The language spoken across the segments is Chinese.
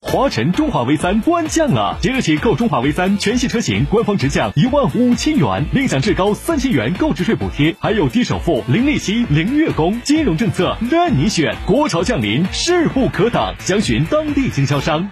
华晨中华 V 三官降了，即日起购中华 V 三全系车型，官方直降一万五千元，另享至高三千元购置税补贴，还有低首付、零利息、零月供，金融政策任你选。国潮降临，势不可挡，详询当地经销商。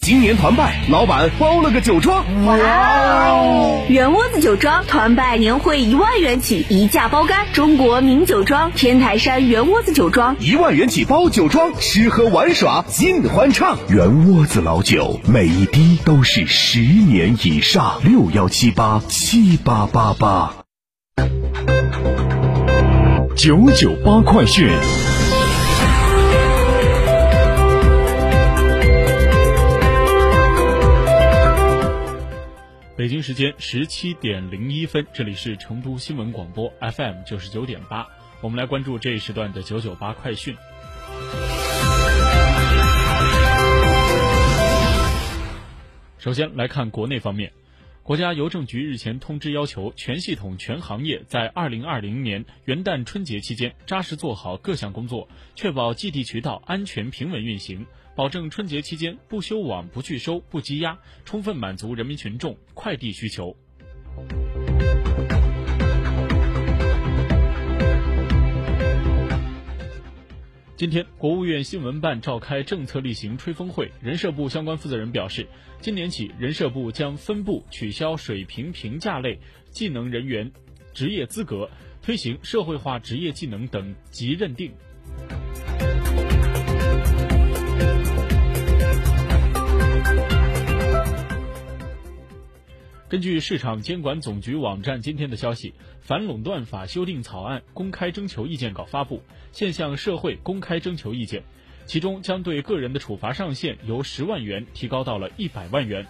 今年团拜，老板包了个酒庄。哇哦！圆窝子酒庄团拜年会一万元起，一价包干。中国名酒庄天台山圆窝子酒庄，一万元起包酒庄，吃喝玩耍尽欢畅。圆窝子老酒，每一滴都是十年以上。六幺七八七八八八。九九八快讯。北京时间十七点零一分，这里是成都新闻广播 FM 九十九点八，我们来关注这一时段的九九八快讯。首先来看国内方面，国家邮政局日前通知要求全系统全行业在二零二零年元旦春节期间扎实做好各项工作，确保寄递渠道安全平稳运行。保证春节期间不修网、不拒收、不积压，充分满足人民群众快递需求。今天，国务院新闻办召开政策例行吹风会，人社部相关负责人表示，今年起，人社部将分部取消水平评价类技能人员职业资格，推行社会化职业技能等级认定。根据市场监管总局网站今天的消息，反垄断法修订草案公开征求意见稿发布，现向社会公开征求意见，其中将对个人的处罚上限由十万元提高到了一百万元。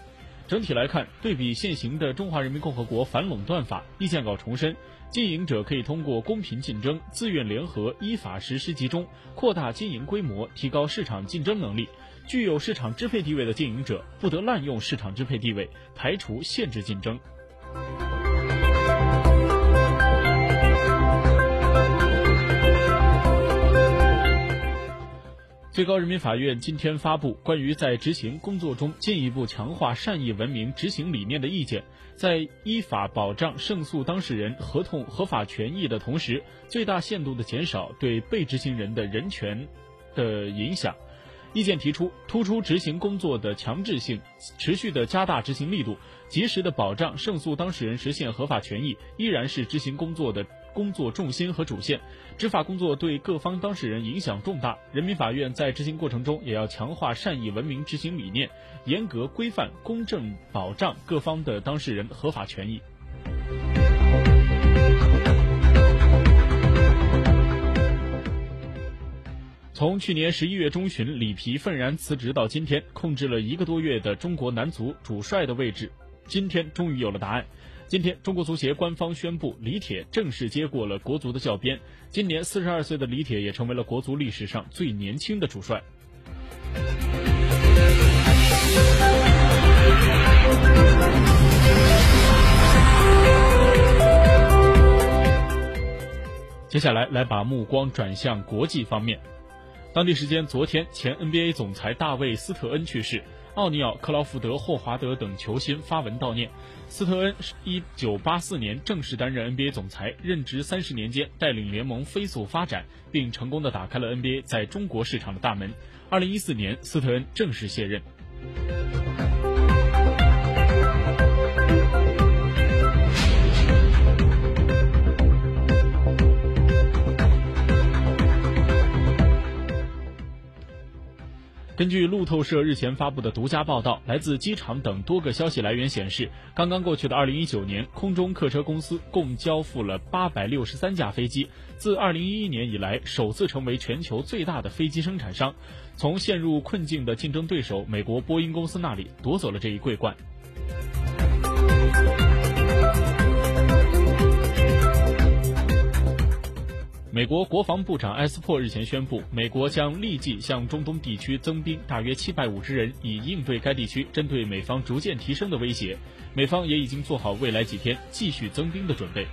整体来看，对比现行的《中华人民共和国反垄断法》，意见稿重申，经营者可以通过公平竞争、自愿联合、依法实施集中，扩大经营规模，提高市场竞争能力。具有市场支配地位的经营者不得滥用市场支配地位，排除限制竞争。最高人民法院今天发布关于在执行工作中进一步强化善意文明执行理念的意见，在依法保障胜诉当事人合同合法权益的同时，最大限度的减少对被执行人的人权的影响。意见提出，突出执行工作的强制性，持续的加大执行力度，及时的保障胜诉当事人实现合法权益，依然是执行工作的工作重心和主线。执法工作对各方当事人影响重大，人民法院在执行过程中也要强化善意文明执行理念，严格规范、公正保障各方的当事人合法权益。从去年十一月中旬里皮愤然辞职到今天，控制了一个多月的中国男足主帅的位置，今天终于有了答案。今天，中国足协官方宣布，李铁正式接过了国足的教鞭。今年四十二岁的李铁也成为了国足历史上最年轻的主帅。接下来，来把目光转向国际方面。当地时间昨天，前 NBA 总裁大卫·斯特恩去世。奥尼尔、克劳福德、霍华德等球星发文悼念。斯特恩是一九八四年正式担任 NBA 总裁，任职三十年间，带领联盟飞速发展，并成功的打开了 NBA 在中国市场的大门。二零一四年，斯特恩正式卸任。根据路透社日前发布的独家报道，来自机场等多个消息来源显示，刚刚过去的2019年，空中客车公司共交付了863架飞机，自2011年以来首次成为全球最大的飞机生产商，从陷入困境的竞争对手美国波音公司那里夺走了这一桂冠。美国国防部长埃斯珀日前宣布，美国将立即向中东地区增兵大约七百五十人，以应对该地区针对美方逐渐提升的威胁。美方也已经做好未来几天继续增兵的准备。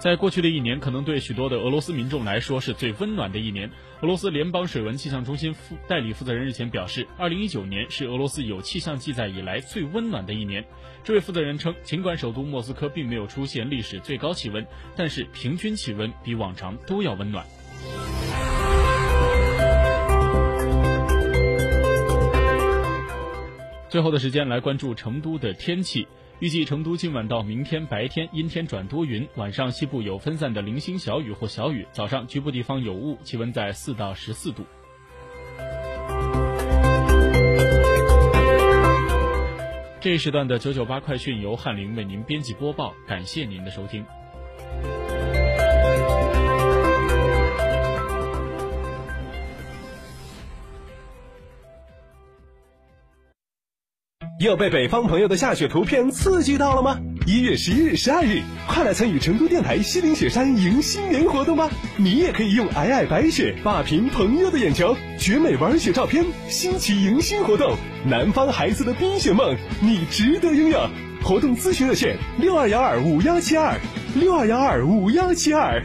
在过去的一年，可能对许多的俄罗斯民众来说是最温暖的一年。俄罗斯联邦水文气象中心副代理负责人日前表示，二零一九年是俄罗斯有气象记载以来最温暖的一年。这位负责人称，尽管首都莫斯科并没有出现历史最高气温，但是平均气温比往常都要温暖。最后的时间来关注成都的天气。预计成都今晚到明天白天阴天转多云，晚上西部有分散的零星小雨或小雨，早上局部地方有雾，气温在四到十四度。这一时段的九九八快讯由翰林为您编辑播报，感谢您的收听。又被北方朋友的下雪图片刺激到了吗？一月十一日、十二日，快来参与成都电台西岭雪山迎新年活动吧！你也可以用皑皑白雪霸屏朋友的眼球，绝美玩雪照片，新奇迎新活动，南方孩子的冰雪梦，你值得拥有！活动咨询热线：六二幺二五幺七二六二幺二五幺七二。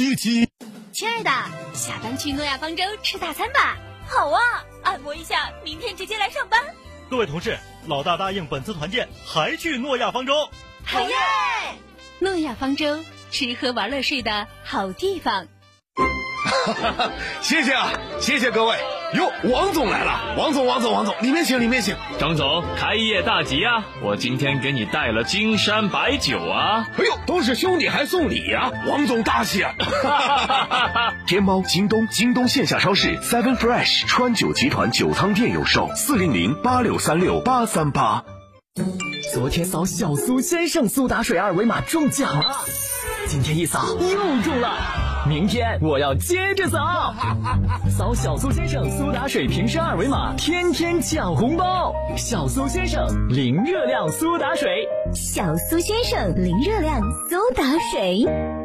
七七，亲爱的，下班去诺亚方舟吃大餐吧。好啊，按摩一下，明天直接来上班。各位同事，老大答应本次团建还去诺亚方舟。好耶！诺亚方舟，吃喝玩乐睡的好地方。哈哈哈！谢谢啊，谢谢各位。哟，王总来了！王总，王总，王总，里面请，里面请。张总，开业大吉啊！我今天给你带了金山白酒啊！哎呦，都是兄弟还送礼呀！王总大气啊！天猫、京东、京东线下超市、Seven Fresh、川酒集团酒仓店有售，四零零八六三六八三八。昨天扫小苏先生苏打水二维码中奖了，今天一扫又中了。明天我要接着扫，扫小苏先生苏打水瓶身二维码，天天抢红包。小苏先生零热量苏打水，小苏先生零热量苏打水。